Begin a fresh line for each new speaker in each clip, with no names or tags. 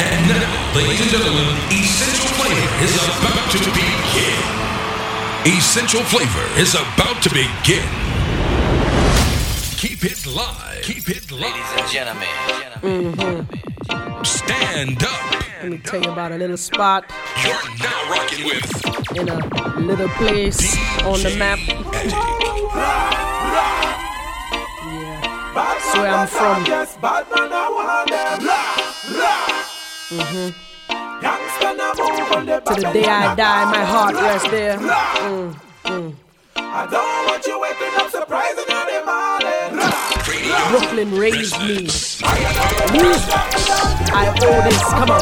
And now, ladies and gentlemen, Essential Flavor is about to begin. Essential Flavor is about to begin. Keep it live. Keep it live.
Ladies and gentlemen.
Stand up.
Let me tell you about a little spot
You're now rocking with
in a little place on the map.
Attic.
Yeah. That's where I'm from. To the day I die, my heart rests there. Mm, mm. Brooklyn raised me. I owe this, come on.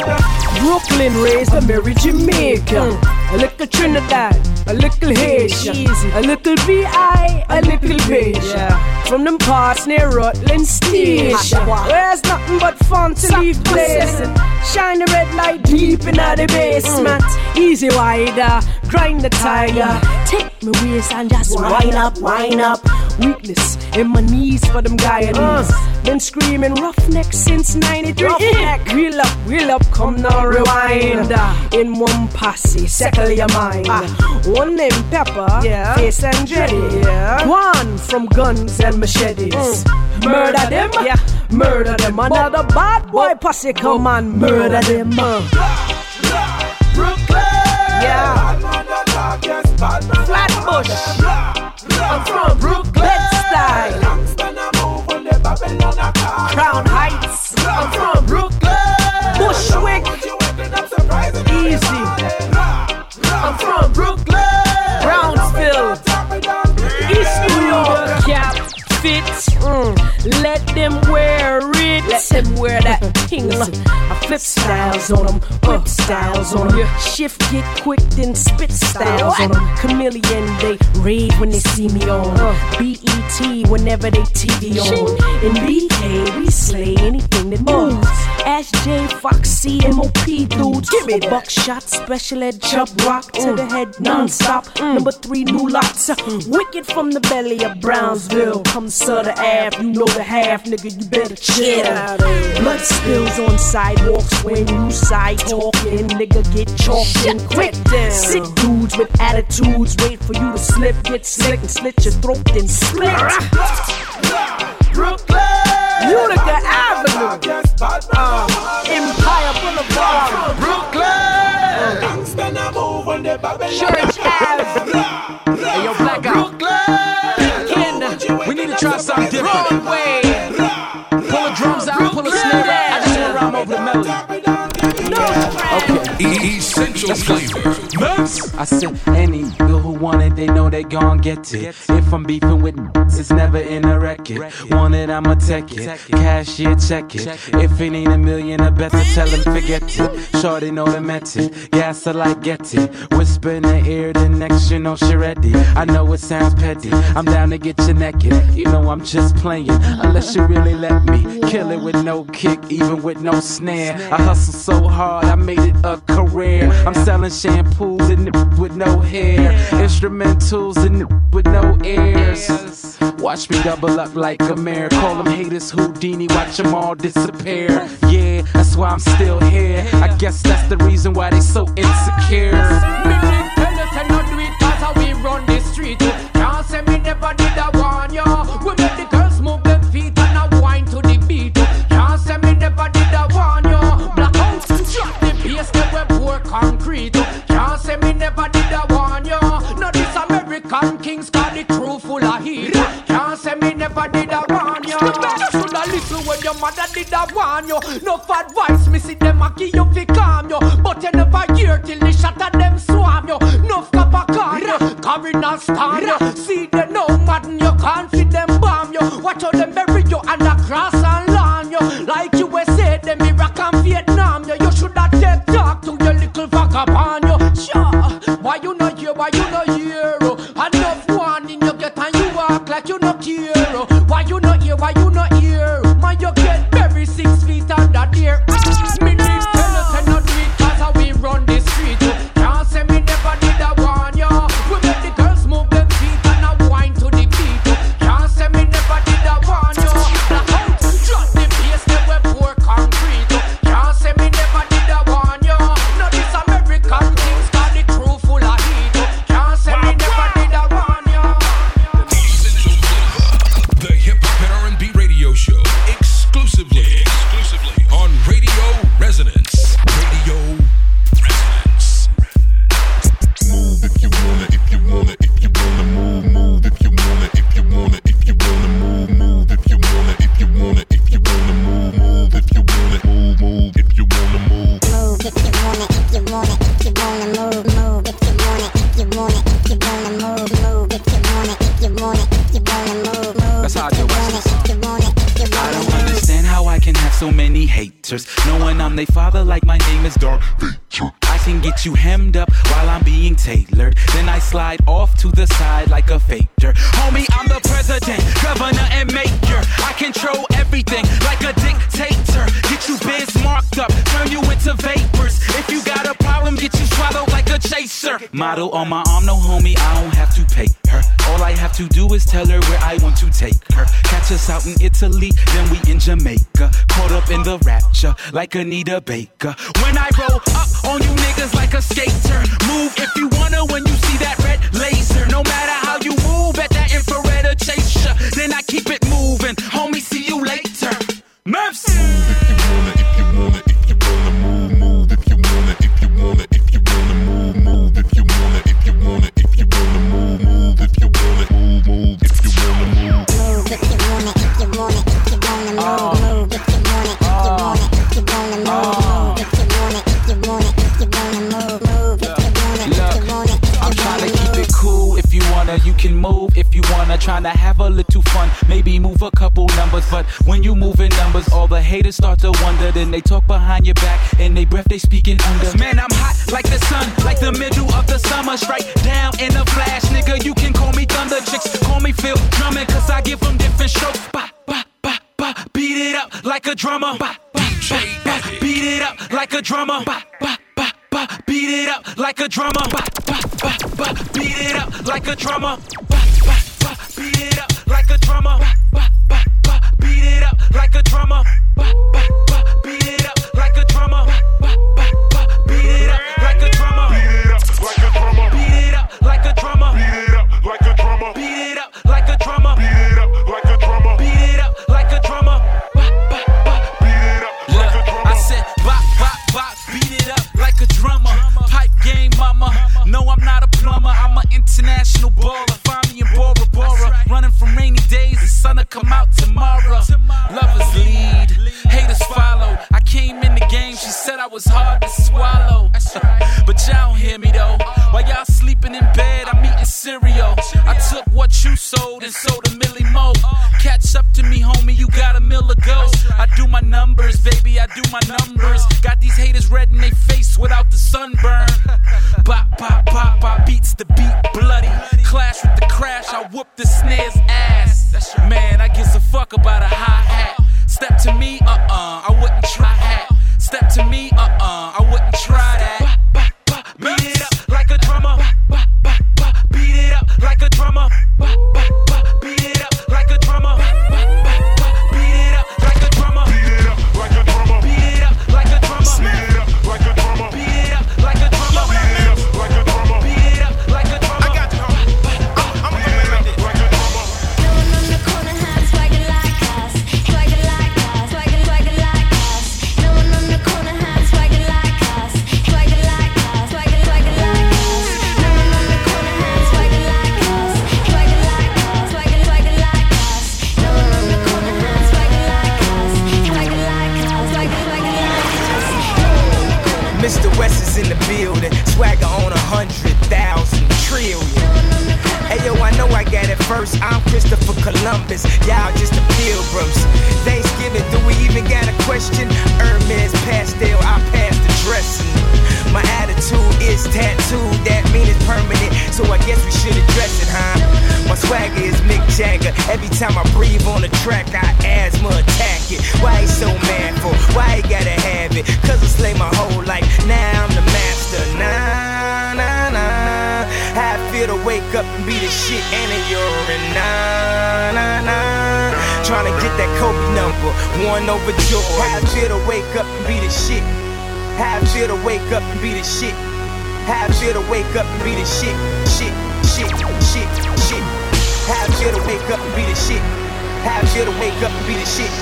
Brooklyn raised a Mary Jamaica. A little Trinidad, a little Haitian, a little B.I., a little Beijing. From them parts near Rutland Station. Where's nothing but fun to leave blazing. Shine the red light deep in the mm. basement. Easy wider, grind the tiger. Take me waist and just wind up, wind up. Weakness in my knees for them Guyanese. Mm. Been screaming roughneck since 93. Roughneck. Wheel up, wheel up, come now rewind. Mm. In one posse, settle your mind. Ah. One named Pepper, Face and Jetty. One from guns and machetes. Mm. Murder them, murder them. Another bad boy posse come and murder them. Yeah. Flatbush. I'm from Brooklyn style. Crown Heights. I'm from Brooklyn. Bushwick. Easy. I'm from Brooklyn. Brownsville. East New York. Cap fits. Mm. Let them wear it. Let them wear that thing. I flip styles on them, whip styles on them. Shift get quick, then spit styles on them. Chameleon, they raid when they see me on. BET, whenever they TV on. In BK, we slay anything that moves. Ash J, Foxy, MOP dudes. Give me buckshot, special ed, Chubb Rock to the head, non-stop. Mm. Number three, new lots. Mm. Wicked from the belly of Brownsville. Come Sutter Ave, you know the half, nigga, you better chill. Blood spills on sidewalks when you side talking, nigga get chalked and quick. Sick dudes with attitudes, wait for you to slip, get slick and slit your throat, then split. Brooklyn, Utica Avenue, uh, Empire Boulevard, Brooklyn, Church Ave,
try something different.
Broadway.
Pull the drums out, pull a snare out. I just want to rhyme over the melody. Okay.
Essential Flavor.
I said, any nigga who want it, they know they gon' get it. If I'm beefing with it's never in a record. Want it, I'ma take it. Cashier, check it. If it ain't a million, I better tell him forget it. Shorty know the method. Gas I like get it. Whisper in the ear, the next you know she ready. I know it sounds petty. I'm down to get you naked. You know I'm just playing. Unless you really let me kill it with no kick, even with no snare. I hustle so hard, I made it a career. I'm selling shampoos and it with no hair. Instrumentals and it with no ears. Watch me double up like a mare. Call them haters Houdini, watch them all disappear. Yeah, that's why I'm still here. I guess that's the reason why they so insecure.
Me tell you say no do it 'cause how we run the street. Can't say me never did a warn African kings got the crew full of heat. Can't say me never did a warn you. Should a little when your mother did a warn yo. No advice, me see them a up fi calm you. But you never hear till the shot of them swarm you. No cap a car you, carrying a star. See them no madden you, can't fit them bomb you. Watch how them bury you under grass and lawn you. Like USA, them Iraq and Vietnam yo. You
should have take talk to your little vagabond yo. Sure, why you not here? Why you not here? Like Anita Baker. When I roll up on you niggas like a skater. Move if you wanna when you see that red laser. No matter move numbers. But when you move in numbers, all the haters start to wonder. Then they talk behind your back and they breath they speaking under. Man, I'm hot like the sun, like the middle of the summer. Straight down in a flash, nigga. You can call me Thunder. Chicks call me Phil Drummond, cause I give them different strokes. Ba, ba, ba, ba. Beat it up like a drummer. Ba, ba, ba, ba. Beat it up like a drummer. Ba, ba, ba, ba. Beat it up like a drummer. Ba, ba, ba, ba. Beat it up like a drummer. Ba, ba, ba. Beat it up like a drummer. Ba, ba, ba, like a drummer. Ba, ba, ba. Beat it up baby, my numbers. Got these haters red in they face without the sunburn. Bop, bop, bop, bop, beats the beat bloody. Clash with the crash, I whoop the snare's
first. I'm Christopher Columbus. Y'all just the pilgrims. Thanksgiving, do we even got a question? Hermes pastel, I passed the dressing. My attitude is tattooed, that mean it's permanent. So I guess we should address it, huh? My swagger is Mick Jagger. Every time I breathe on the track, I asthma attack it. Why he so manful? Why he gotta have it? Cause I slay my whole life. Now I'm the master. Nah, nah, nah. How I feel to wake up and be the shit and a urine. Nah, nah, nah. Trying to get that Kobe number, one over Jordan. How I feel to wake up and be the shit. How I feel to wake up and be the shit. How I feel to wake up and be the shit. Shit, shit, shit, shit. How I feel to wake up and be the shit. How I feel to wake up and be the shit.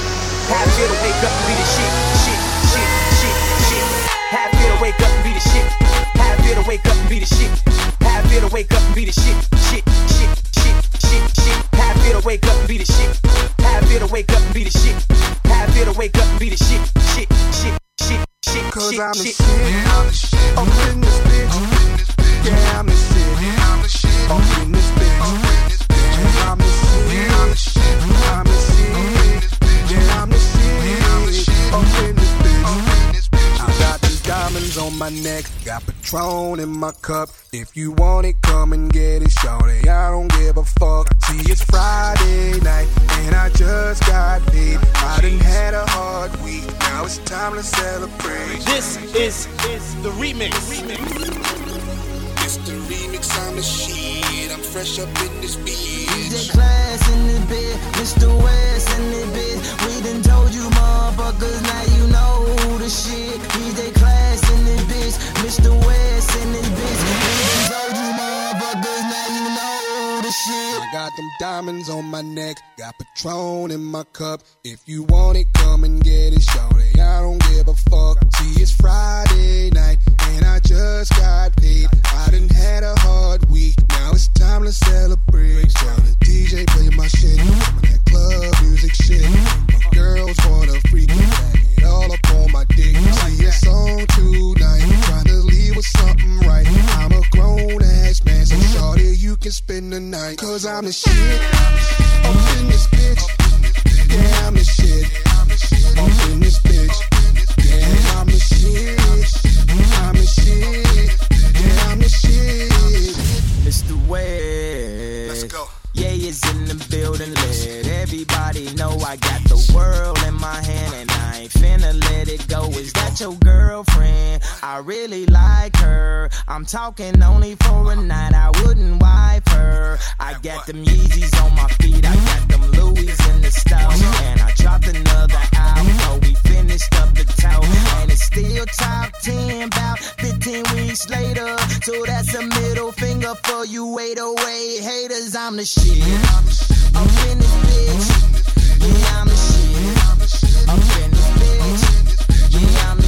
How I feel to wake up and be the shit. Shit, shit, shit, shit. I to wake up and be the shit. I to wake up and be the shit. I to wake up and be the shit. Shit, shit, shit, shit, shit. I to wake up and be the shit. I to wake up and be the shit. I to wake up and be the shit. Shit, shit, shit, shit,
Cause
shit,
I'm the
shit.
shit. Up in this bitch. Yeah, I'm the shit. Up in this bitch. I'm the shit. I'm the shit. Yeah, I'm the shit. Up in rings on my neck, got Patron in my cup. If you want it, come and get it, shorty. I don't give a fuck. See, it's Friday night, and I just got paid. I done had a hard week, now it's time to celebrate.
This is, is the remix.
It's the remix on the sheet fresh up in this bitch.
DJ class in this bitch, Mr. West in this bitch. We done told you motherfuckers, now you know the shit. DJ class in this bitch, Mr. West.
Got them diamonds on my neck, got Patron in my cup. If you want it, come and get it, shorty. I don't give a fuck. See, it's Friday night, and I just got paid. I done had a hard week, now it's time to celebrate. So the DJ play my shit, I'm that club music shit. My girls wanna freak it all up on my dick. See, it's on tonight, trying to leave with something. can spend the night. Cause I'm the shit. I'm in this bitch. Yeah, I'm the shit. I'm in this bitch. Yeah, I'm the shit. I'm the shit. Yeah, I'm the shit.
Mr. West.
Let's go.
Yeah, it's in the building. Let everybody know I got the world in my hand and Yo, is that your girlfriend? I really like her. I'm talking only for a night. I wouldn't wife her. I got them Yeezys on my feet. I got them Louis in the stove. And I dropped another album. we finished up the tow. And it's still top 10. About 15 weeks later. So that's a middle finger for you 808 haters. I'm the shit. I'm in this bitch. Yeah, I'm the shit. I'm in this bitch. I'm.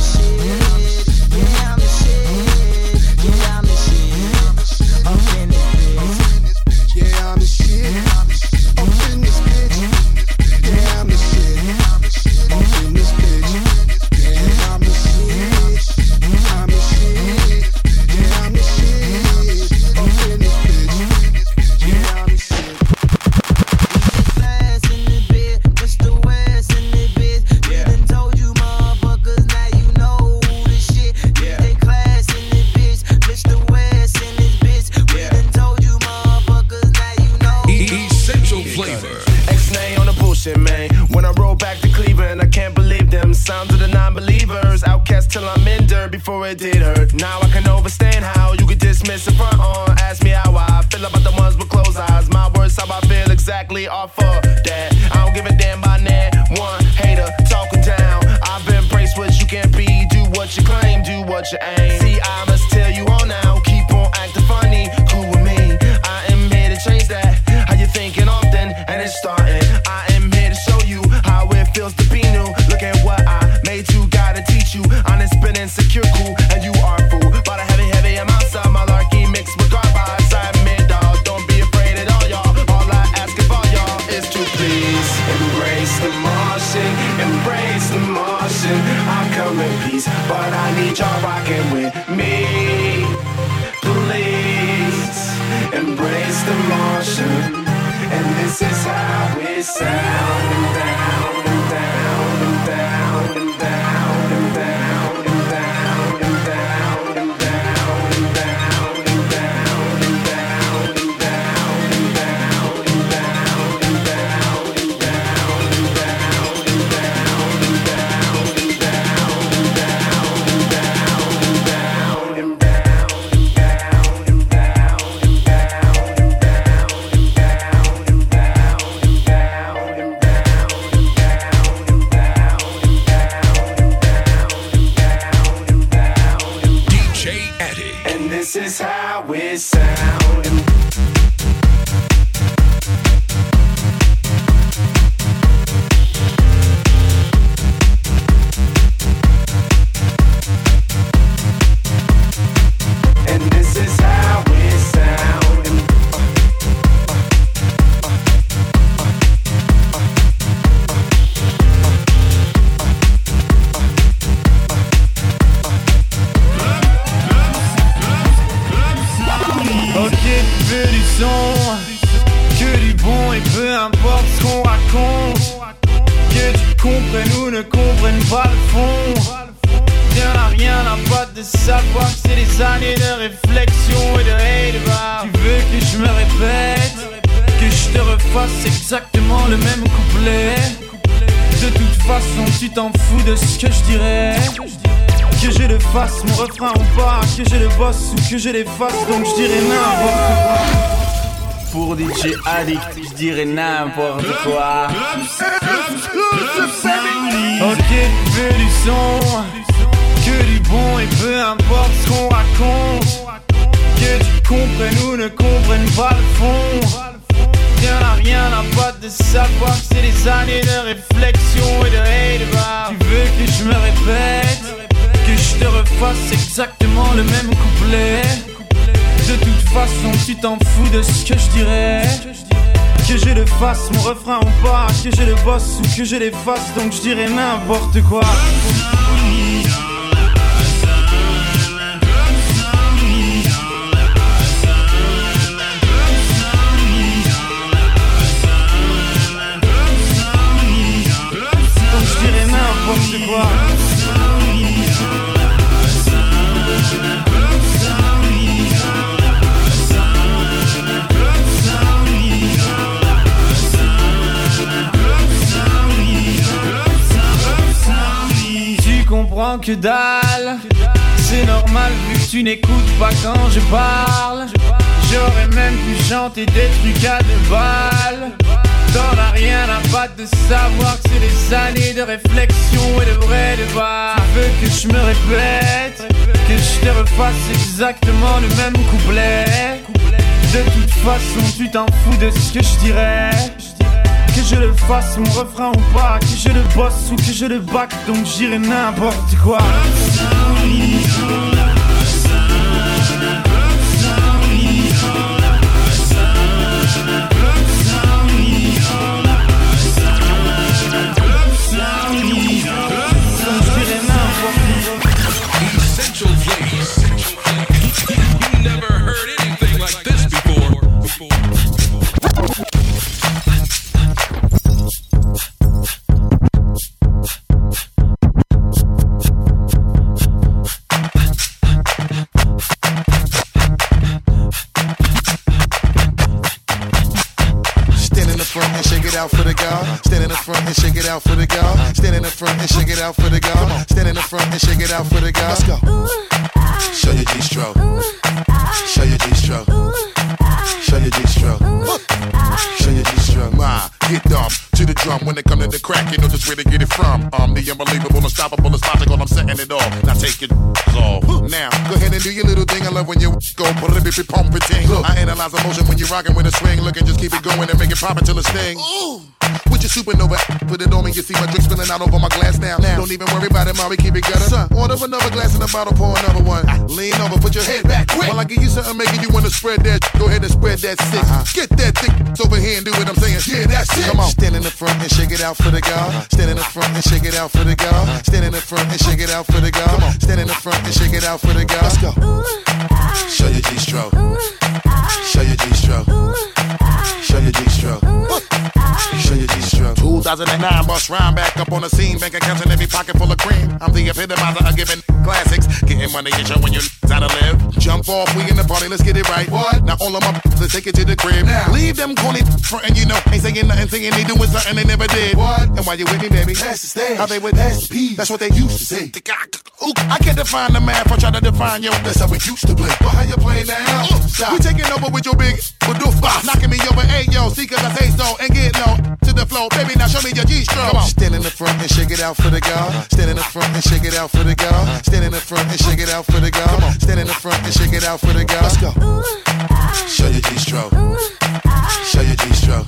before it did hurt. Now I can understand how you could dismiss it front on. Ask me how I feel about the ones with closed eyes. My words, how I feel exactly are for that. I don't give a damn by that one hater talking down. I've been braced what you can't be. Do what you claim, do what you aim.
Donc je dirais n'importe quoi. Pour DJ Addict, je dirais n'importe quoi. Ok, tu veux du son, que du bon et peu importe ce qu'on raconte. Que tu comprennes ou ne comprennes pas le fond. Rien à rien à battre de savoir que c'est des années de réflexion et de hate. Tu veux que je me répète, que je te refasse exactement le même couplet. De toute façon, tu t'en fous de ce que je dirais. Que je le fasse, mon refrain ou pas, que je le bosse ou que je l'efface, donc je dirais n'importe quoi. C'est normal vu que tu n'écoutes pas quand je parle. J'aurais même pu chanter des trucs à deux balles. T'en as rien à battre de savoir que c'est des années de réflexion et de vrai débat. Tu veux que je me répète? Que je te refasse exactement le même couplet? De toute façon tu t'en fous de ce que je dirais je le fasse mon refrain ou pas. Que je le bosse ou que je le back Donc j'irai n'importe quoi
front and shake it out for the girl. Stand in the front and shake it out for the girl. Let's go. Show your G-stroke. Show your G-stroke. Show your G-stroke. Show your G-stroke. Ma, get dumb to the drum when it come to the crack. You know just where to get it from. I'm the unbelievable, unstoppable, it's logical. I'm setting it off. Now take it off. Now go ahead and do your little thing. I love when you go put it pump it ting. Look, I analyze emotion when you're rocking with a swing. Look and just keep it going and make it pop until it sting. With your supernova, put it on me. You see my drink spilling out over my glass now. now. Don't even worry about it. We keep it gutter. Son, order another glass in the bottle, pour another one. Ah. Lean over, put your head back quick. While I give you something making you wanna spread that. Go ahead and spread that sick. Uh-huh. Get that thick over here and do what I'm saying. Yeah, that's. Uh-huh. Uh-huh. Come on, stand in the front and shake it out for the girl. Stand in the front and shake it out for the girl. Stand in the front and shake it out for the girl. Come on, stand in the front and shake it out for the girl. Let's go. Show your G-stroke. Show your G-stroke. Show your G-stroke. Show your G-stroke. 2009 bust round back up on the scene. Bank accounts in every pocket full of cream. I'm the epitomizer of giving classics. Getting money and showing you how to live. Jump off, we in the party, let's get it right. What? Now all of my let's take it to the crib. Now. Leave them corny frontin', you know. Ain't saying nothing, saying they doing something they never did. What? And why you with me, baby? That's the stage. How they with SP. That's what they used to say. The guy, ooh, I can't define the math, I'm trying to define yo. That's how we used to play. But how you play now? We taking over with your big badoof box. Knocking me over, hey yo, see cause I say so. And get low to the flow. Baby, now show me your G-stroke. Come on. Stand in the front and shake it out for the girl. Stand in the front and shake it out for the girl. Stand in the front and shake it out for the girl. Come on. Stand in the front and shake it out for the girl. Let's go. Show your G-stroke. Show your G-stroke.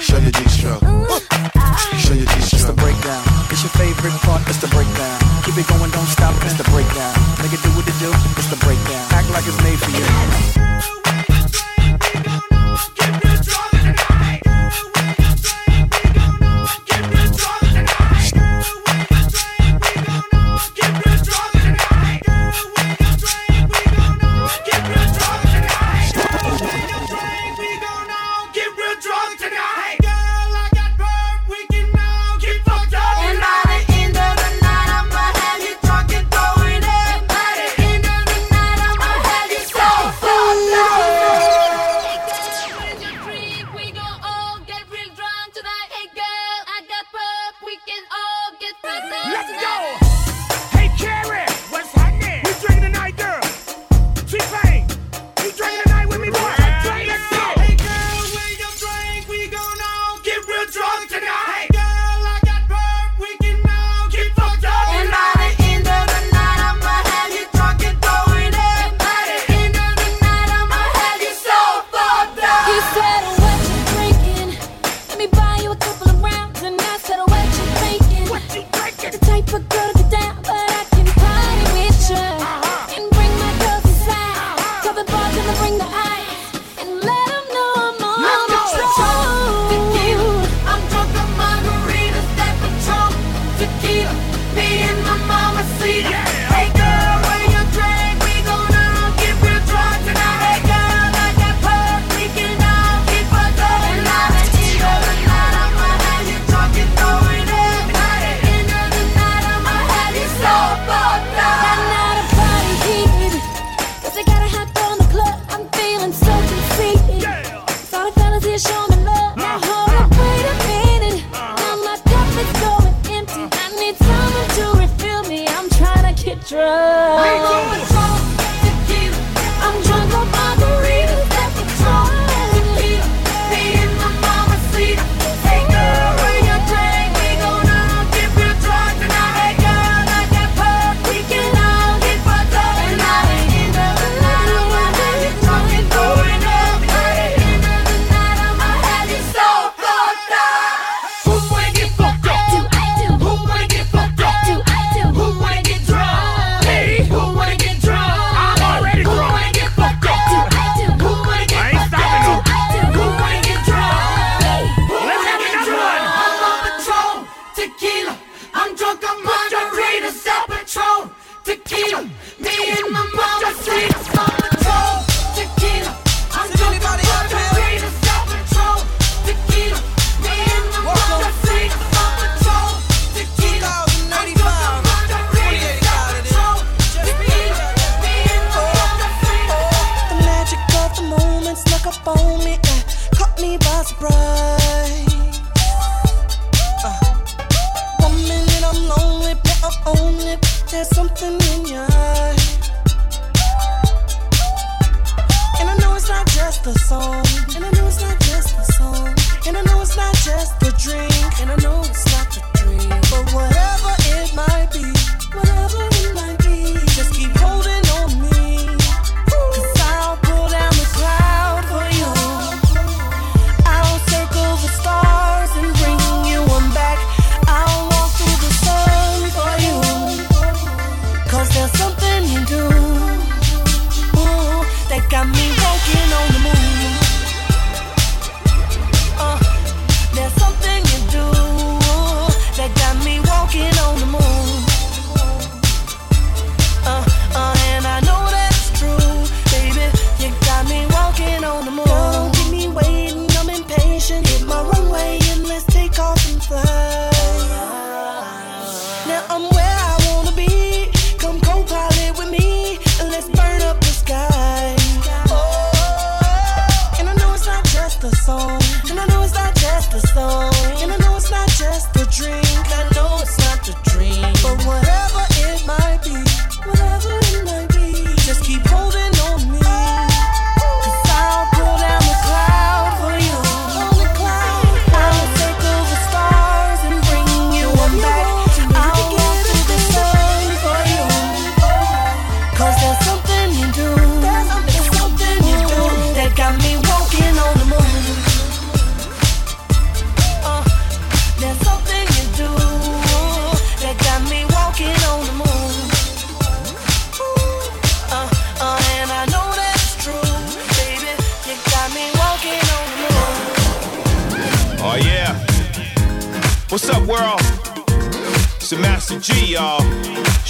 Show your G-stroke. Show your
It's the breakdown. It's your favorite part. It's the breakdown. Keep it going, don't stop. It's the breakdown. Make it do what it do. It's the breakdown. Act like it's made for you.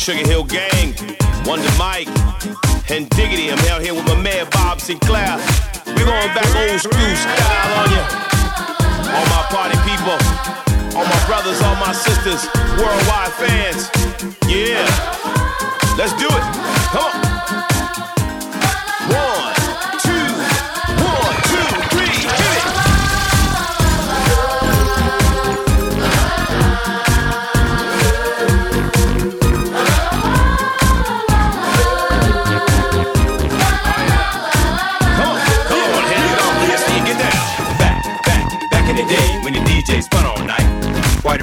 Sugar Hill Gang, Wonder Mike, and Diggity. I'm out here with my man Bob Sinclar. We're going back old school style on you. All my party people, all my brothers, all my sisters, worldwide fans. Yeah. Let's do it. Come on.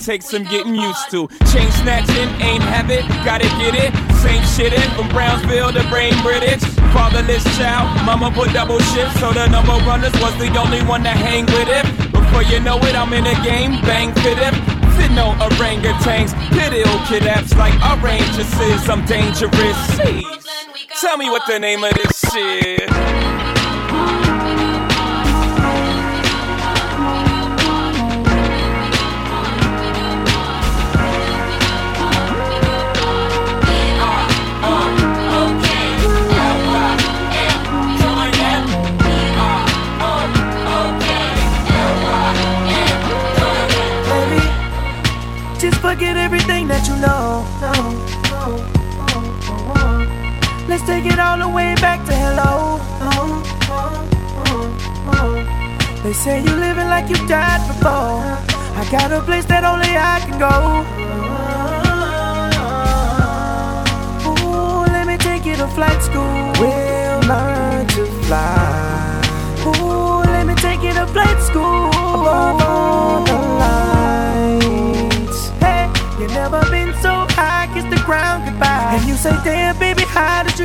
Boy. I may take some getting used to. Chain snatching ain't habit, gotta get it. Same shit in from Brownsville to Brain British. Fatherless child, mama put double shift, so the number runners was the only one to hang with it. Before you know it, I'm in the game, bang fit it. Fit no orangutans, pit ill kidnaps like oranges. I'm dangerous. Jeez. Tell me what the name of this shit.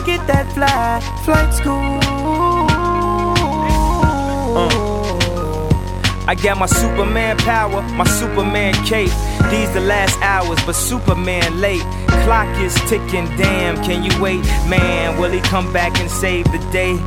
Get that fly? Flight school. Uh.
I got my Superman power, my Superman cape. These the last hours, but Superman late. Clock is ticking, damn, can you wait? Man, will he come back and save the day?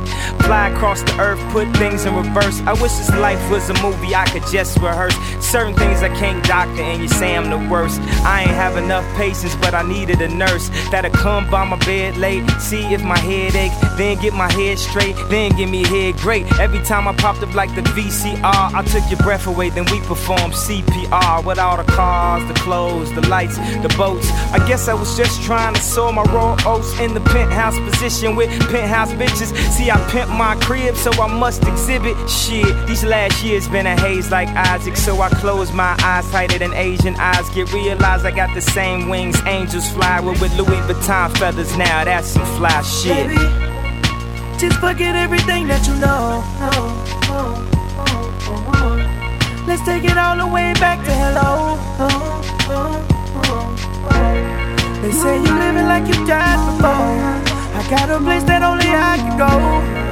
Fly across the earth, put things in reverse. I wish this life was a movie I could just rehearse. Certain things I can't doctor, and you say I'm the worst. I ain't have enough patience, but I needed a nurse that'll come by my bed late, see if my head ache, then get my head straight, then give me head great. Every time I popped up like the VCR, I took your breath away, then we performed CPR with all the cars, the clothes, the lights, the boats. I guess I was just trying to sow my raw oats in the penthouse position with penthouse bitches. See, I pimp my crib, so I must exhibit shit. These last years been a haze like Isaac, so I close my eyes tighter than Asian eyes. Get realized I got the same wings angels fly with, with Louis Vuitton feathers. Now that's some fly shit.
Baby, just forget everything that you know. Let's take it all the way back to hello. They say you living like you died before. I got a place that only I can go.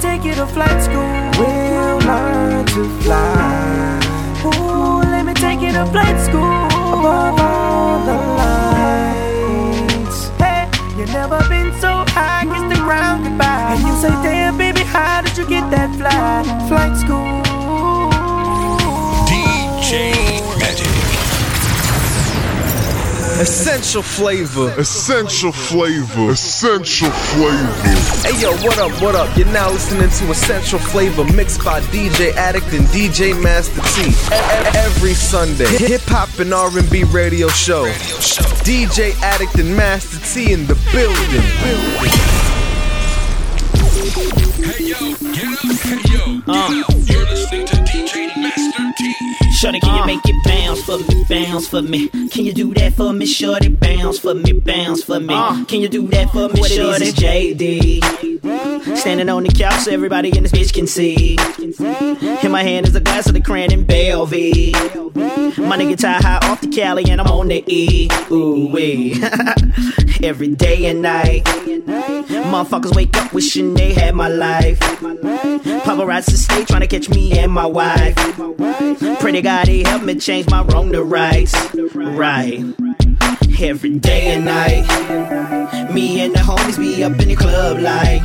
Take you to flight school. We'll learn to fly. Ooh, let me take you to flight school. Above all the lights. Hey, you never been so high, kiss the ground goodbye. And you say, damn, baby, how did you get that fly? Flight school.
DJ Magic.
Essential flavor.
Essential flavor. Essential flavor.
Hey yo, what up, what up? You're now listening to Essential Flavor mixed by DJ Addict and DJ Master T. Every Sunday, hip hop and R&B radio show. DJ Addict and Master T in the building.
Hey yo, get up, hey yo, get up. Uh. You're listening to DJ Master T.
Shorty, can you make it bounce for me, bounce for me? Can you do that for me, shorty? Bounce for me, bounce for me. Uh. Can you do that for me,
What it
shorty?
is,
JD. Standing on the couch so everybody in this bitch can see. In my hand is a glass of the Cran and Belvy. My nigga tie high off the Cali and I'm on the E. Ooh wee. Every day and night. Motherfuckers wake up wishing they had my life. Paparazzi stay trying to catch me and my wife. Pretty God, he me change my wrong to rights. Right. Every day and night. Me and the homies be up in the club like.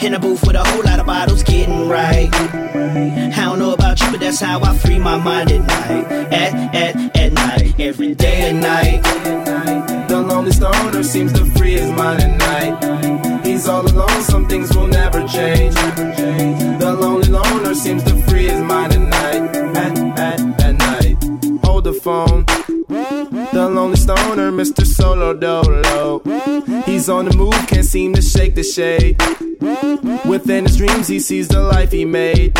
In a booth with a whole lot of bottles getting right. I don't know about you, but that's how I free my mind at night. At, at, at night. Every day and night.
The lonely stoner seems to free his mind at night. He's all alone, some things will never change. The lonely loner seems to free his mind at night. Hold the phone. The lonely stoner, Mr. Solo Dolo. He's on the move, can't seem to shake the shade. Within his dreams, he sees the life he made.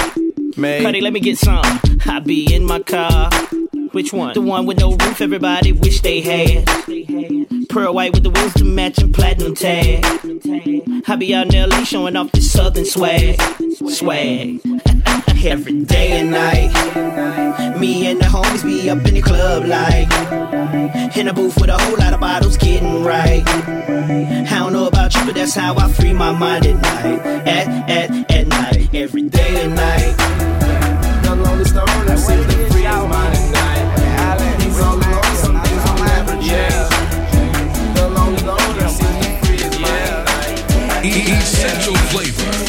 made.
Cuddy, let me get some. I be in my car. Which one? The one with no roof, everybody wish they had. Pearl white with the wheels to match and platinum tag. I be out in LA showing off this southern swag. Swag. Every day and night. Me and the homies be up in the club like. In a booth with a whole lot of bottles getting right. I don't know about you, but that's how I free my mind at night. At, at, at night. Every day and night.
The lonely stoner seems to free his mind at night. He's all alone, some things on average. Yeah. The lonely loner seems to free his mind at night.
Essential flavor.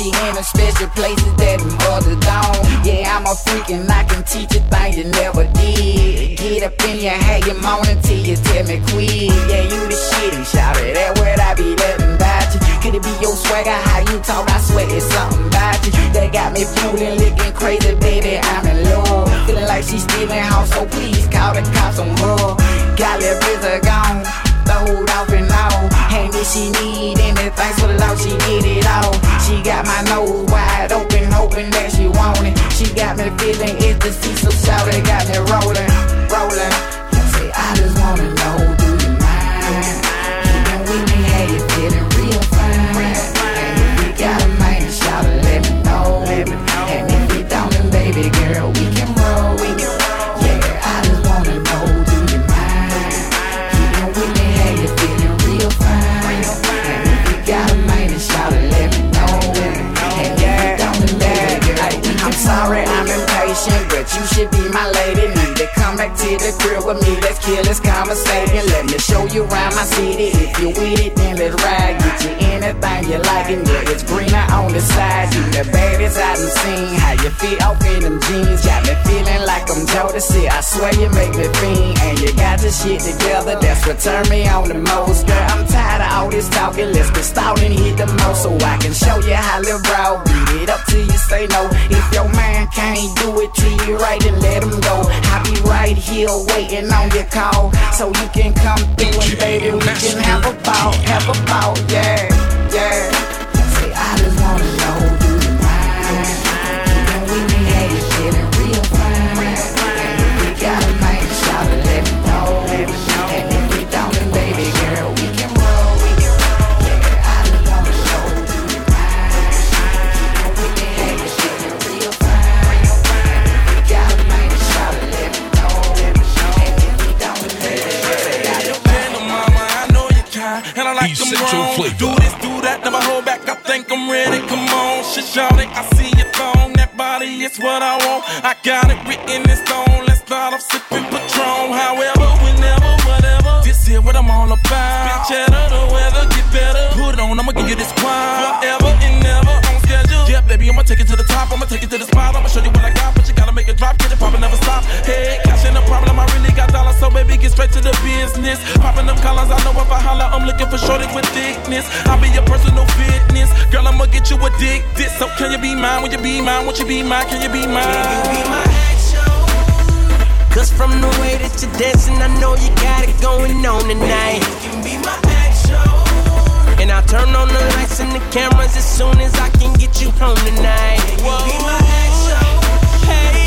Kitchen in a special places that them others don't. Yeah, I'm a freak and I can teach you things you never did. Get up in your head, your morning till you tell me quit. Yeah, you the shit and shout it. That word I be letting about you. Could it be your swagger? How you talk? I swear it's something about you. That got me fueling, looking crazy, baby. I'm in love. Feeling like she's stealing house, so please call the cops on her. Got that blizzard gone off and if she need she get it all. She got my nose wide open, hoping that she want it. She got me feeling ecstasy, so shout it, got me rolling, rolling. Say, I just wanna know, do you mind? Real fine? And if got a man, shout it, let me know. And if baby girl, we you should be my lady. Come back to the crib with me. Let's kill this conversation. Let me show you around my city. If you with it, then let's ride. Get you anything you like, and yeah, it's greener on the side. You the baddest I done seen. How you fit off in them jeans? Got me feeling like I'm Jodeci. I swear you make me fiend, and you got your shit together. That's what turn me on the most, girl. I'm tired of all this talking. Let's get started and hit the most, so I can show you how to roll. Beat it up till you say no. If your man can't do it to you right, then let him go. I'll be right here waiting on your call, so you can come through and baby we can have a ball, have a ball, yeah, yeah. Say I
kind, and I like them
Essential
wrong.
flavor.
Do this, do that, never hold back. I think I'm ready. Come on, shit, shout it. I see your thong, that body, it's what I want. I got it written in stone. Let's start off sipping Patron. However, whenever, whatever. This here what I'm all about. Spit cheddar, the weather get better. Put it on, I'ma give you this wine. Forever and never on schedule. Yeah, baby, I'ma take it to the top. I'ma take it to the spot. I'ma show you what I got, but you gotta make it drop. Get it poppin', never stop. Hey, cash a problem. I really got so baby, get straight to the business. Popping them collars, I know if I holler, I'm looking for shorty with thickness. I'll be your personal fitness. Girl, I'ma get you addicted. So can you be mine? Will you be mine? Won't you be mine? Can you be mine? Can you be my
Cause from the way that you're dancing, I know you got it going on tonight. You can be my action. And I'll turn on the lights and the cameras as soon as I can get you home tonight. Whoa. Be my action. Hey,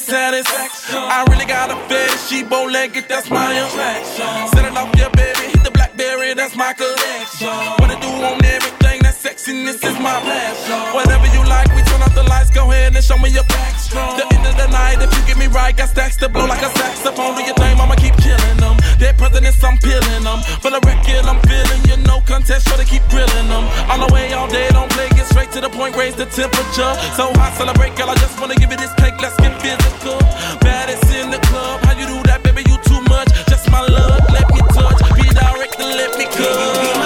satisfaction. I really got a fetish, she bow legged, that's my attraction. Set it off, yeah, baby, hit the blackberry, that's my collection. What I do on everything, that sexiness is my passion. Whatever you like, we turn off the lights, go ahead and show me your back. The end of the night, if you get me right, got stacks to blow like a saxophone. Do your thing, I'ma keep killing them. Dead presidents, I'm peeling them. For the record, I'm feeling you, no contest, test, sure to keep grilling them. All the way all day, don't play, get straight to the point, raise the temperature. So hot, celebrate, girl, I just wanna give it this cake, let's get physical. Baddest in the club, how you do that, baby, you too much. Just my love, let me touch, be direct and let me come.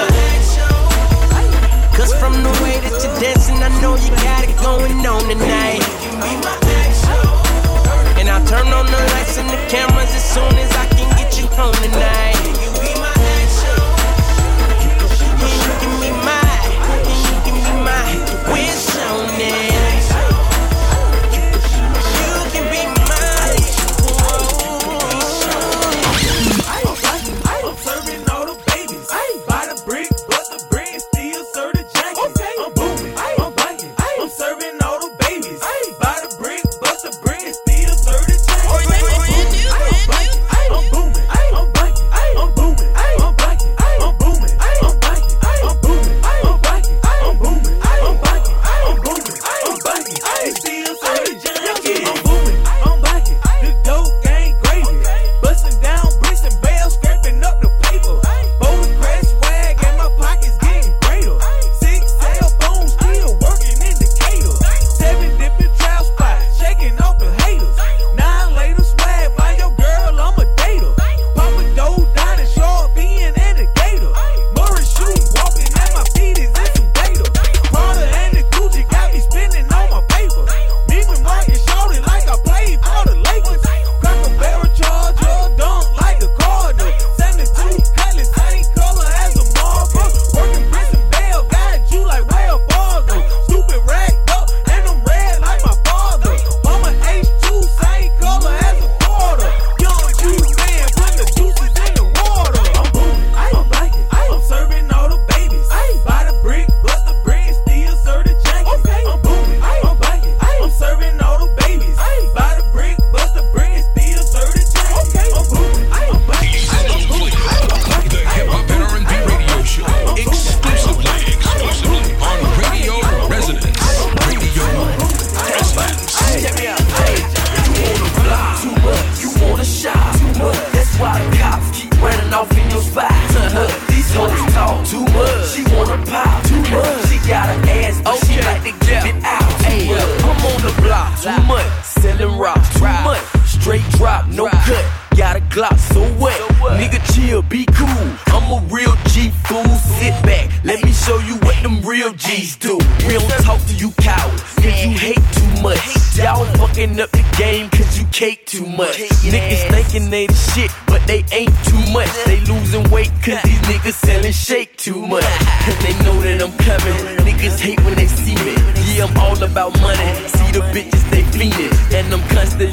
Cause from the way that you're dancing, I know you got it going on tonight. And I'll turn on the lights and the cameras as soon as I can get you home tonight. And you give me my,
too much, selling rock too much. Straight drop, no cut. Got a Glock, so what? Nigga, chill, be cool. I'm a real G fool. Sit back, let me show you what them real G's do. We don't talk to you cowards, cause you hate too much. Y'all fucking up the game cause you cake too much. Niggas thinking they the shit, but they ain't too much. They losing weight cause these niggas selling shake too much. Cause they know that I'm coming. Niggas hate when they see me. Yeah, I'm all about money.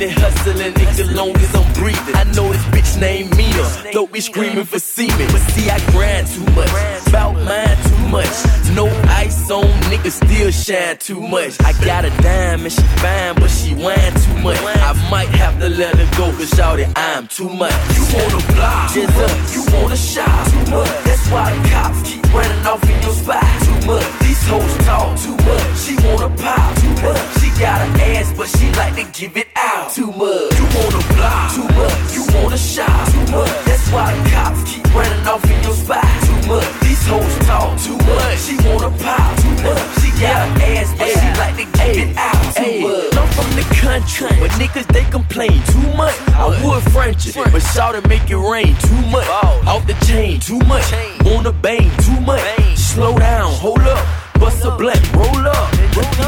I'm hustling, nigga, long as I'm breathing. I know this bitch named Mina. Don't be screaming for semen. But see, I grind too much. Bout mine too much. No ice on, niggas still shine too much. I got a dime and she fine, but she whine too much. I might have to let her go, cause shawty, I'm too much. You wanna fly, just up, you wanna shine too much. That's why the cops keep running off in your spot too much. These hoes talk too much. She wanna pop too much. She got an ass, but she like to give it out too much. You wanna fly too much. You wanna shine too much. That's why the cops keep running off in your spot too much. These hoes talk too much. She wanna pop too much. She got an ass, but she like to country, but niggas they complain too much. I would French it, but shout it make it rain too much. Off the chain too much. Wanna bang too much. Slow down, hold up. Bust a blunt, roll up,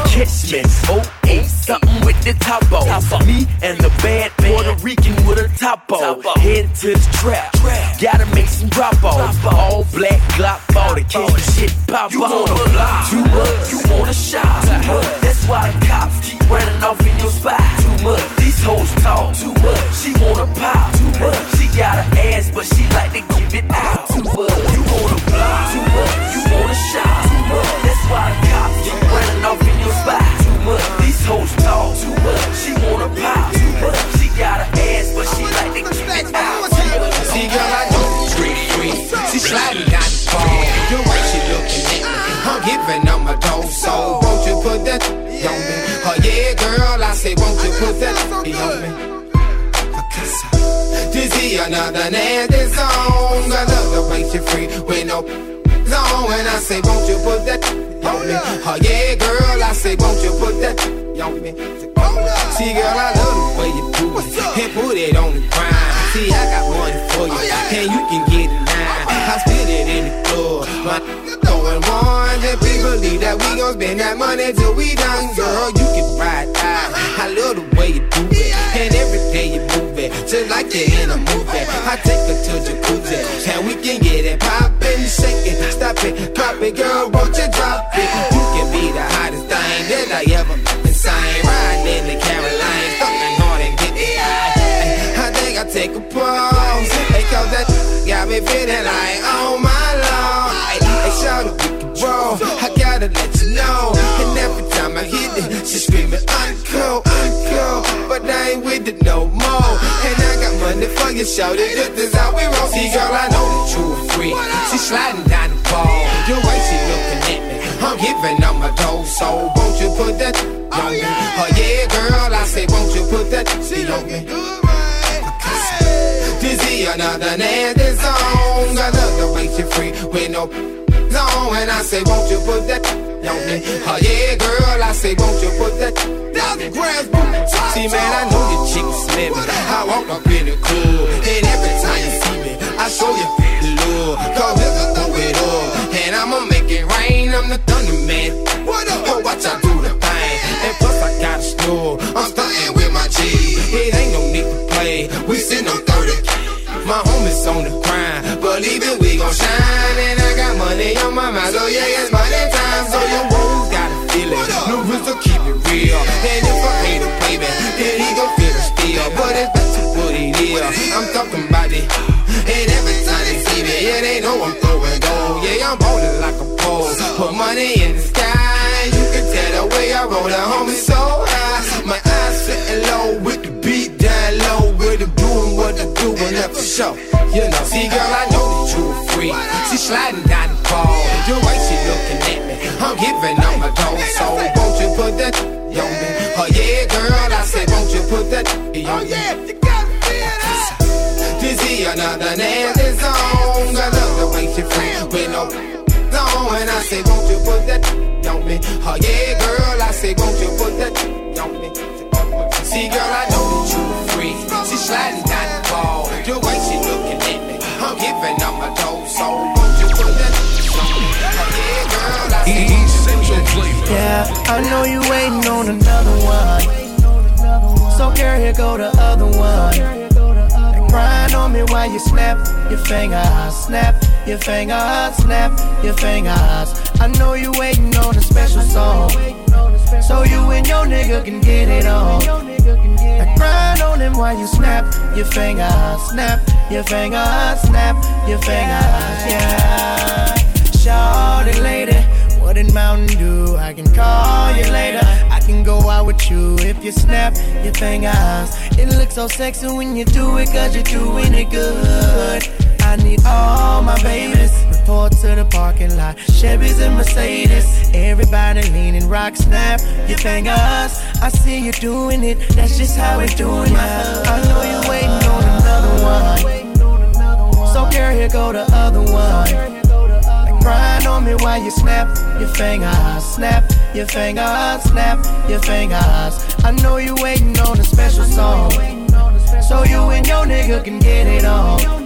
catch me. Oh, ain't something with the top off. Me and the bad Puerto Rican with a top off. Head to the trap, gotta make some drop off. All black Glock 40, can't do shit pop you off. wanna fly too much, you wanna shine too much. That's why the cops keep running off in your spot too much. These hoes talk too much, she wanna pop too much. She got an ass, but she like to give it out too much. You wanna fly too much, you wanna shine too much. That's why the cops keep running off in your spot too much. These hoes talk too much, she wanna pop too much. She got ass, but she like to give it out.
See, girl, I know the street free. She sliding down the pole. The way she looking at me, I'm giving up my dough. So won't you put that on me? Oh yeah, girl, I say won't you put that on me? To see another nasty song, I love the way she free with no zone. And I say, won't you put that on me? Oh yeah, girl, I say, won't you put that on me? See, girl, I love the way you do it. And put it on the grind. See, I got money for you, and you can get it now. I spit it in the club. My throwing one, and people believe that we gon' spend that money till we done, girl. You can ride out. I love the way you do it, and every day you move it, just like you're in a movie. I take her to jacuzzi, and we can get it poppin', shake it, stop it, it, girl. Won't you drop it? You can be the hottest thing that I ever insane. Riding in the Carolines, fucking hard and get it high. I think I take a pause, because that got me feeling like, oh my lord. Hey, shout out, we can roll. I gotta let you know. And every time I hit it, she screaming, uncle, uncle. But I ain't with it no more. And I got money for you, shout it. This is how we roll. See, girl, I know that you a freak. She sliding down the ball. The way she looking at me, I'm giving up my dough. So won't you put that on me? Oh yeah, girl, I say, won't you put that on me? This is another nasty song. I love the way she free with no on. And I say, won't you put that on me? Oh yeah, girl, I say, won't you put that thousand grams? See, man, I know your chick slimming. I walk up in the cool, and every time you see me, I show you I'm the thunder man. Money in the sky. You can tell the way I roll, the homie so high. My eyes sitting low with the beat down low. With the doing what the doing up for sure. You know, see, girl, I know that you a freak. She sliding down the ball. The way she looking at me, I'm giving up my dough. So won't you put that on me? Oh yeah, girl, I said, won't you put that on me? This is another nasty song. I love the way she free with no on. And I say, won't won't you put that on me? See, girl, I know that you a freak. She sliding down the ball. The way she looking at me, I'm giving up my dough. So won't you put that on me? Yeah, girl, I say,
Essential flavor.
Yeah, I know you waiting on another one. So girl, here go the other one. And grind on me while you snap your fingers, snap your fingers, snap your fingers. I know you waiting on a special song. So you and your nigga can get it on. Now grind on him while you snap your fingers, snap your fingers, snap your fingers, yeah. Shorty lady, what in Mountain Dew? I can call you later. I can go out with you if you snap your fingers. It looks so sexy when you do it, cause you're doing it good. I need all my babies. Report to the parking lot. Chevys and Mercedes. Everybody leaning, rock, snap your fingers. I see you doing it. That's just how we doing it. I know you're waiting on another one. So girl, here go the other one. Grind on me while you snap your fingers, snap your fingers, snap your fingers. I know you waiting on a special song, so you and your nigga can get it on.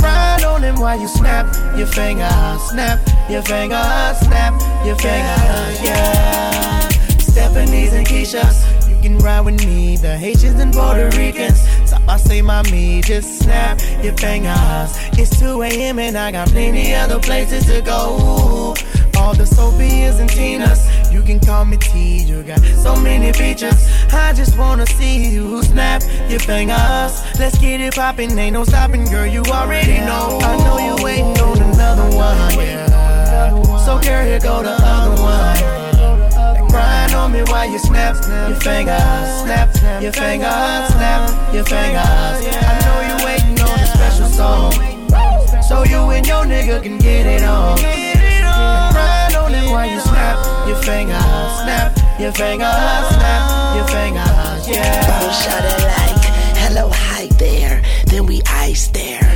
Grind on him while you snap your fingers, snap your fingers, snap your fingers, yeah. Stephanie's and Keisha's, you can ride with me. The Haitians and Puerto Ricans. So I say, mommy, just snap your fingers. It's 2 a.m. and I got plenty other places to go. All the Sophias and Tinas, you can call me T. You got so many features. I just wanna see you snap your fingers. Let's get it poppin', ain't no stopping, girl. You already know. I know you waiting on another one, yeah. So girl, here go the other one. Grind on me while you snap your fingers, snap your fingers, snap your fingers. I know you waiting on a special song, so you and your nigga can get it on. While you snap your fingers, snap your fingers, snap your fingers. Yeah.
Shot it like, hello, hi there. Then we ice there.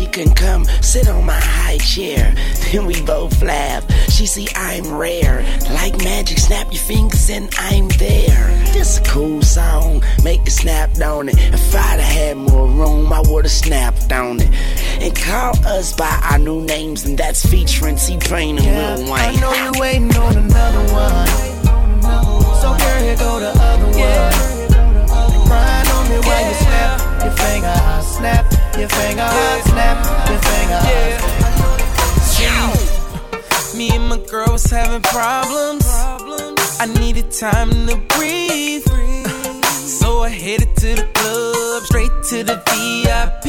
I tell her
she can come sit on my high chair. Then we both laugh. She see I'm rare. Like magic, snap your fingers and I'm there. This a cool song, make it snap on it. If I'd have had more room, I would've snapped on it. And call us by our new names, and that's featuring T-Pain and Lil Wayne.
I know you're waiting on another one. So girl, here go the other one. Grind on me while you snap your finger, I snap your finger, I snap your finger. I
See, me and my girl was having problems. I needed time to breathe. So I headed to the club, straight to the VIP.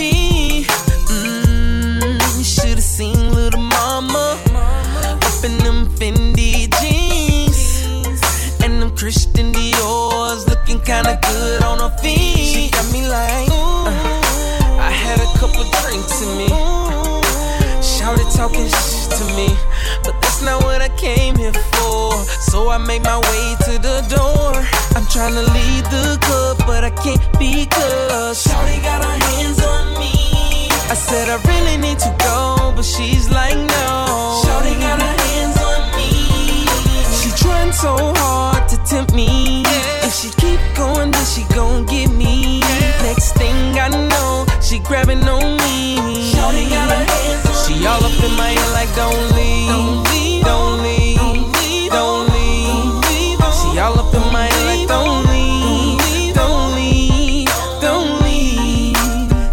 Mm, you should have seen little mama up in them Fendi jeans and them Christian Dior's looking kinda drinks in me. Shouted talking shh to me, but that's not what I came here for. So I made my way to the door. I'm trying to leave the club, but I can't because Shouty got her hands on me. I said I really need to go, but she's like no. Shouty got her hands on me. She trying so hard to tempt me. If she keep going, then she gon' get me. Next thing I know, she grabbing on me.
Shawty got her hands on
She all up in my ear like don't leave, don't leave, don't leave, don't leave. She all up in my ear like don't leave, don't leave, don't leave.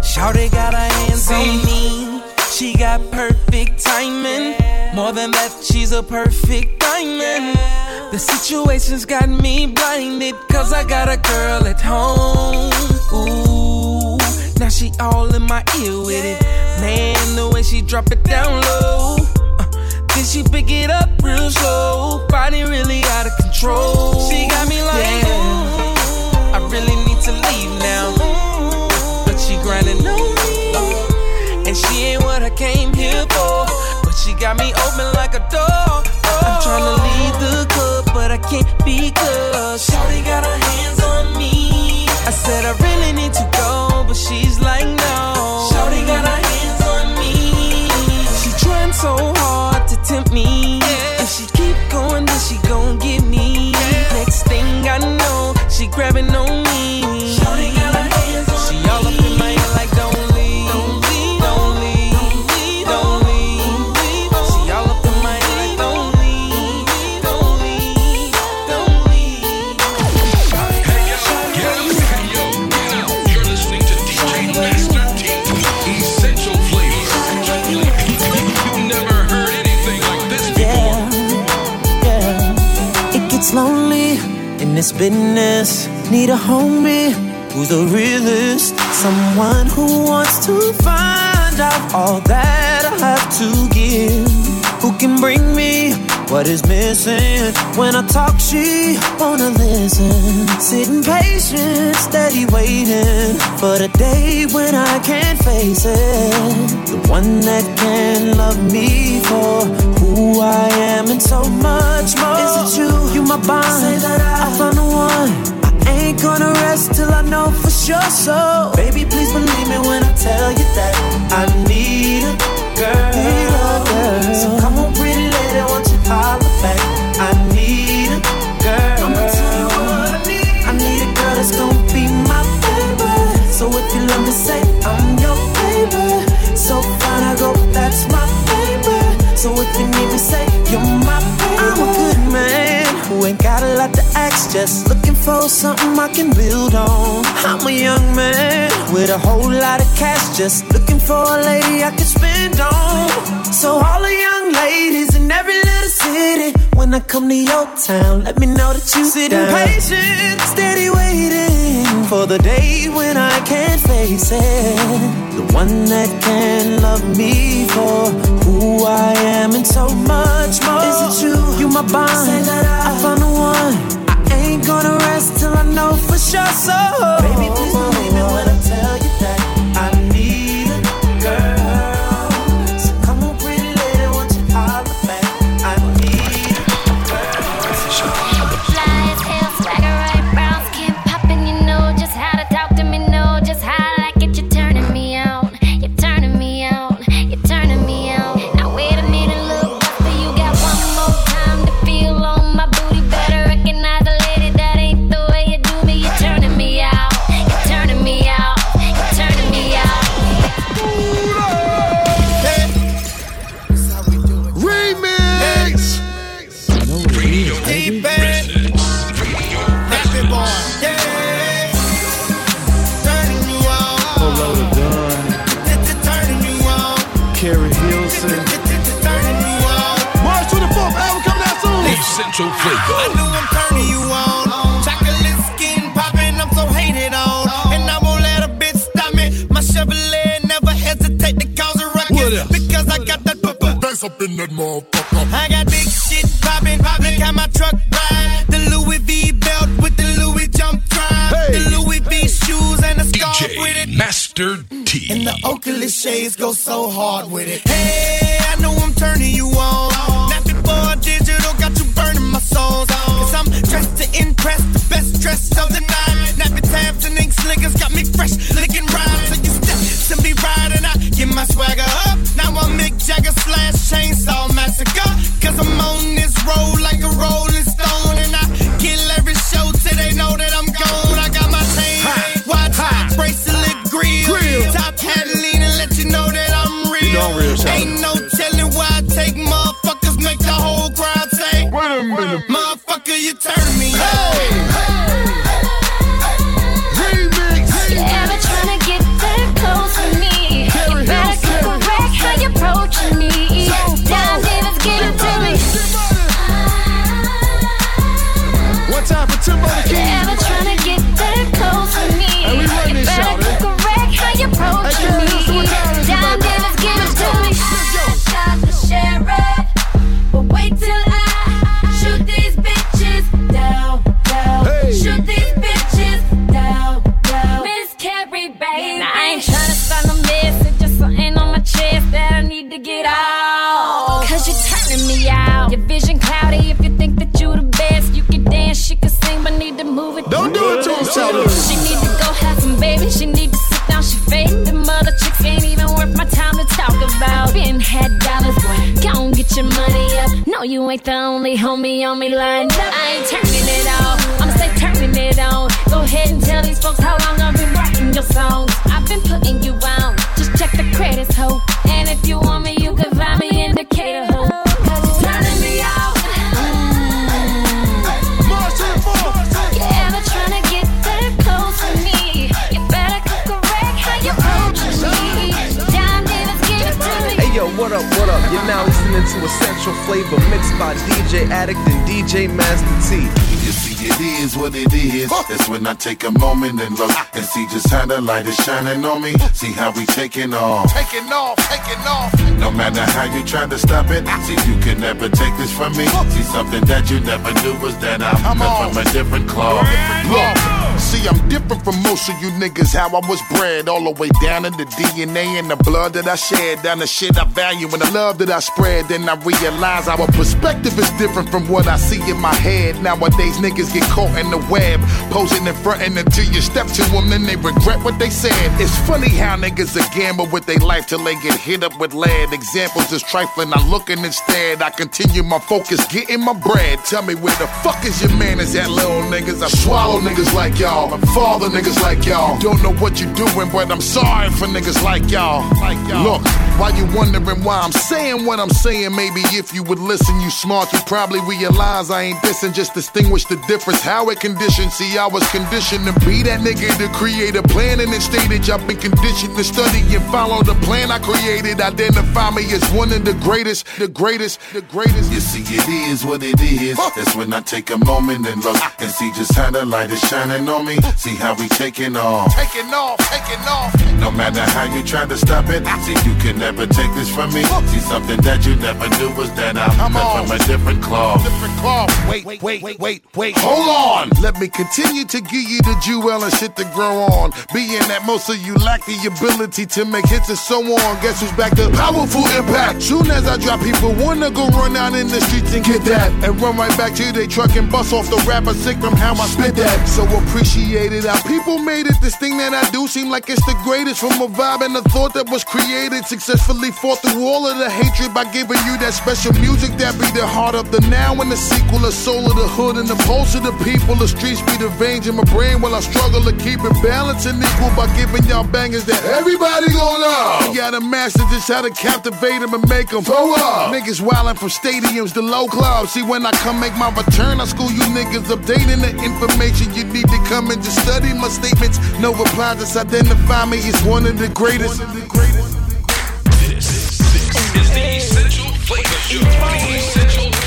Shawty got her hands on me. She got perfect timing. More than that, she's a perfect diamond. The situation's got me blinded, cause I got a girl at home. Ooh, now she all in my ear with it. Man, the way she drop it down low. Uh, then she pick it up real slow. Body really out of control. She got me like, ooh, I really need to leave now. But she grinding on me. And she ain't what I came here for. But she got me open like a door. I'm tryna leave the club, but I can't because Shawty got her hands on me. I said I really need to go, she's like no.
Need a homie who's the realest. Someone who wants to find out all that I have to give. Who can bring me what is missing? When I talk, she wanna listen. Sitting patient, steady waiting for the day when I can face it. The one that can love me for who I am and so much more. Is it you? You my bond. Say that I, I found the one. Gonna rest till I know for sure. So, baby, please believe me when I tell you that I need a girl. Need a girl. So come on, pretty lady, won't you holler back? I need a girl. I'ma tell you what I need. I need a girl that's gonna be my favorite. So if you love me, say I'm your favorite. So fine, I go, that's my favorite. So if you need me, say you're my favorite. I'm a good man who ain't got a lot to ask, just looking for something I can build on. I'm a young man with a whole lot of cash, just looking for a lady I can spend on. So all the young ladies in every little city, when I come to your town, let me know that you sit patient, steady waiting for the day when I can face it. The one that can love me for who I am and so much more. Is it you? You my bond. I found the one. Ain't gonna rest till I know for sure. So, baby, please that
motherfucker.
I got big shit poppin', poppin', got my truck ride. The Louis V belt with the Louis jump drive. The Louis V shoes and the scarf with it.
Master T.
And the Oakley shades go so hard with it. Hey, I know I'm turning you on.
Addict and DJ Master T.
You see, it is what it is. That's when I take a moment and look ah. and see just how the light is shining on me. See how we taking off.
Taking off, taking off.
No matter how you try to stop it, ah. see you can never take this from me. See something that you never knew was that I'm cut from a different cloth.
Look, see, I'm different from most of you niggas. How I was bred, all the way down in the DNA and the blood that I shed, down the shit I value and the love that I spread. Then I realize our perspective is different from what I see in my head. Nowadays, niggas get caught in the web, posing in front and until you step to them, then they regret what they said. It's funny how niggas are gamble with their life till they get hit up with lead. Examples is trifling. I looking instead. I continue my focus, getting my bread. Tell me where the fuck is your man? Is that little niggas? I swallow niggas like y'all. I father niggas like y'all. Don't know what you're doing, but I'm sorry for niggas like y'all. Like y'all. Look, while you wondering why I'm saying what I'm saying, maybe if you would listen, you smart, you probably realize I ain't dissing, just distinguish the difference. How it conditioned. See, I was conditioned to be that nigga to create a plan in the stage. I've been conditioned to study and follow the plan I created. Identify me as one of the greatest, the greatest, the greatest.
You see, it is what it is. That's when I take a moment and look ah. and see just how the light is shining on me. See how we taking off.
Taking off, taking off.
No matter how you try to stop it, see you can never take this from me. See something that you never knew was that I'm cut from a different cloth.
Different cloth. Wait, wait, wait, wait, wait. Hold on. Let me continue to give you the jewel and shit to grow on. Being that most of you lack the ability to make hits and so on. Guess who's back to powerful impact? Soon as I drop, people wanna go run out in the streets and get that. And run right back to their truck and bust off the rapper sick from how I spit that. So appreciate How people made it. This thing that I do seem like it's the greatest from a vibe and a thought that was created. Successfully fought through all of the hatred by giving you that special music that be the heart of the now and the sequel, the soul of the hood and the pulse of the people. The streets be the veins in my brain while I struggle to keep it balanced and equal by giving y'all bangers that everybody gon' love. You gotta master just how to captivate them and make them throw up. Niggas wildin' from stadiums to low clubs. See, when I come make my return, I school you niggas updating the information. You need to come and just study my statements. No reply, just identify me as one of the greatest.
This is the Essential Flavor Essential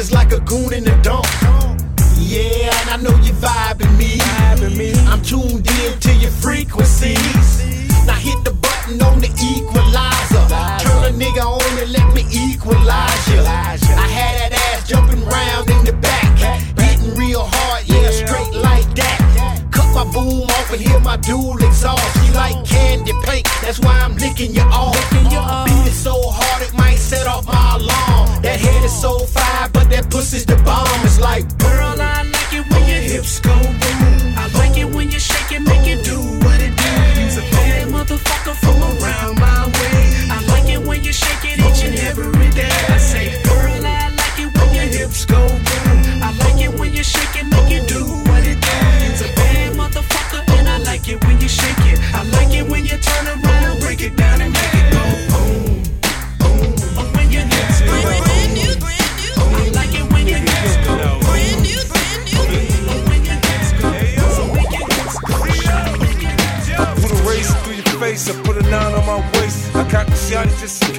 36s like a goon in the dump. Yeah, and I know you vibing me. I'm tuned in to your frequencies. Now hit the button on the equalizer. Turn a nigga on and let me equalize you. I had that ass jumping round in the back. Hitting real hard, yeah, straight like that. Cut my boom off and hear my dual exhaust. She like candy paint, that's why I'm licking you off. Beat it so hard so fire, but that pussy's the bomb. It's like, girl, I like it when your hips go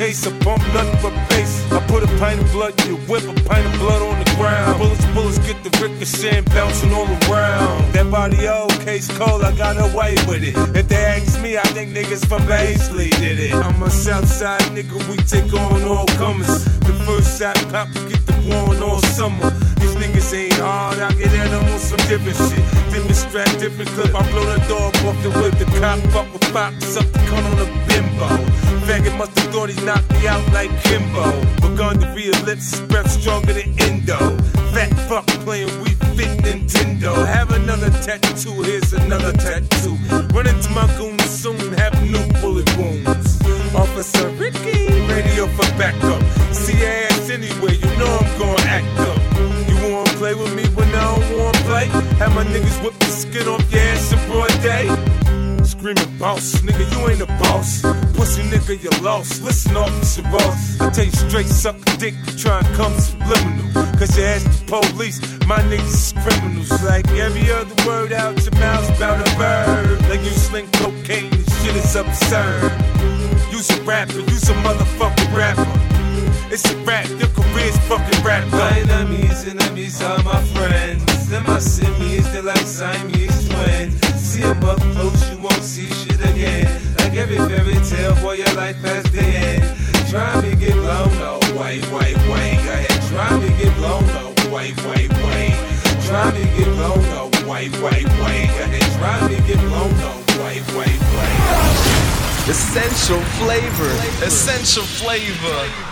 case I bump nothing but bass. I put a pint of blood in your whip, a pint of blood on the ground. Bullets, bullets get the ricochet and bouncing all around. That body old, case cold, I got away with it. If they ask me, I think niggas from Paisley did it. I'm a Southside nigga, we take on all comers. The first shot pop, get the one all summer. These niggas ain't hard, I get at them on some different shit. Strap, different clip, I blow the dog off the whip. The cop fuck with Fox, up the cunt on a bimbo. Faggot must have thought he knocked me out like Kimbo. Begun to be a lips, breath stronger than Indo. Fat fuck playing we fit Nintendo. Have another tattoo, here's another tattoo. Run into my goons soon, have new bullet wounds. Officer Ricky, radio for backup. See ass anywhere, you know I'm gonna act up. You wanna play with me when I don't wanna play? Have my niggas whip the skin off your ass in broad day? Screaming boss, nigga, you ain't a boss. Pussy nigga, you lost. Listen, Officer boss. I tell you straight, suck dick, try and come subliminal. Cause you ask the police, my niggas is criminals. Like every other word out your mouth's about a bird. Like you sling cocaine, this shit is absurd. You's a rapper, you's a motherfucking rapper. It's a rap, your career's fucking rap.
My enemies, and enemies are my friends. Them my simians, they're like Siamese twins. See 'em up close, you won't see shit again. Like every fairy tale, boy, your life has the end. Try me get blown, no, white, white, white. No, white, white, white. Try me get blown, no, white, white, white. Go ahead, try me get blown, no.
Essential flavor. Essential flavor.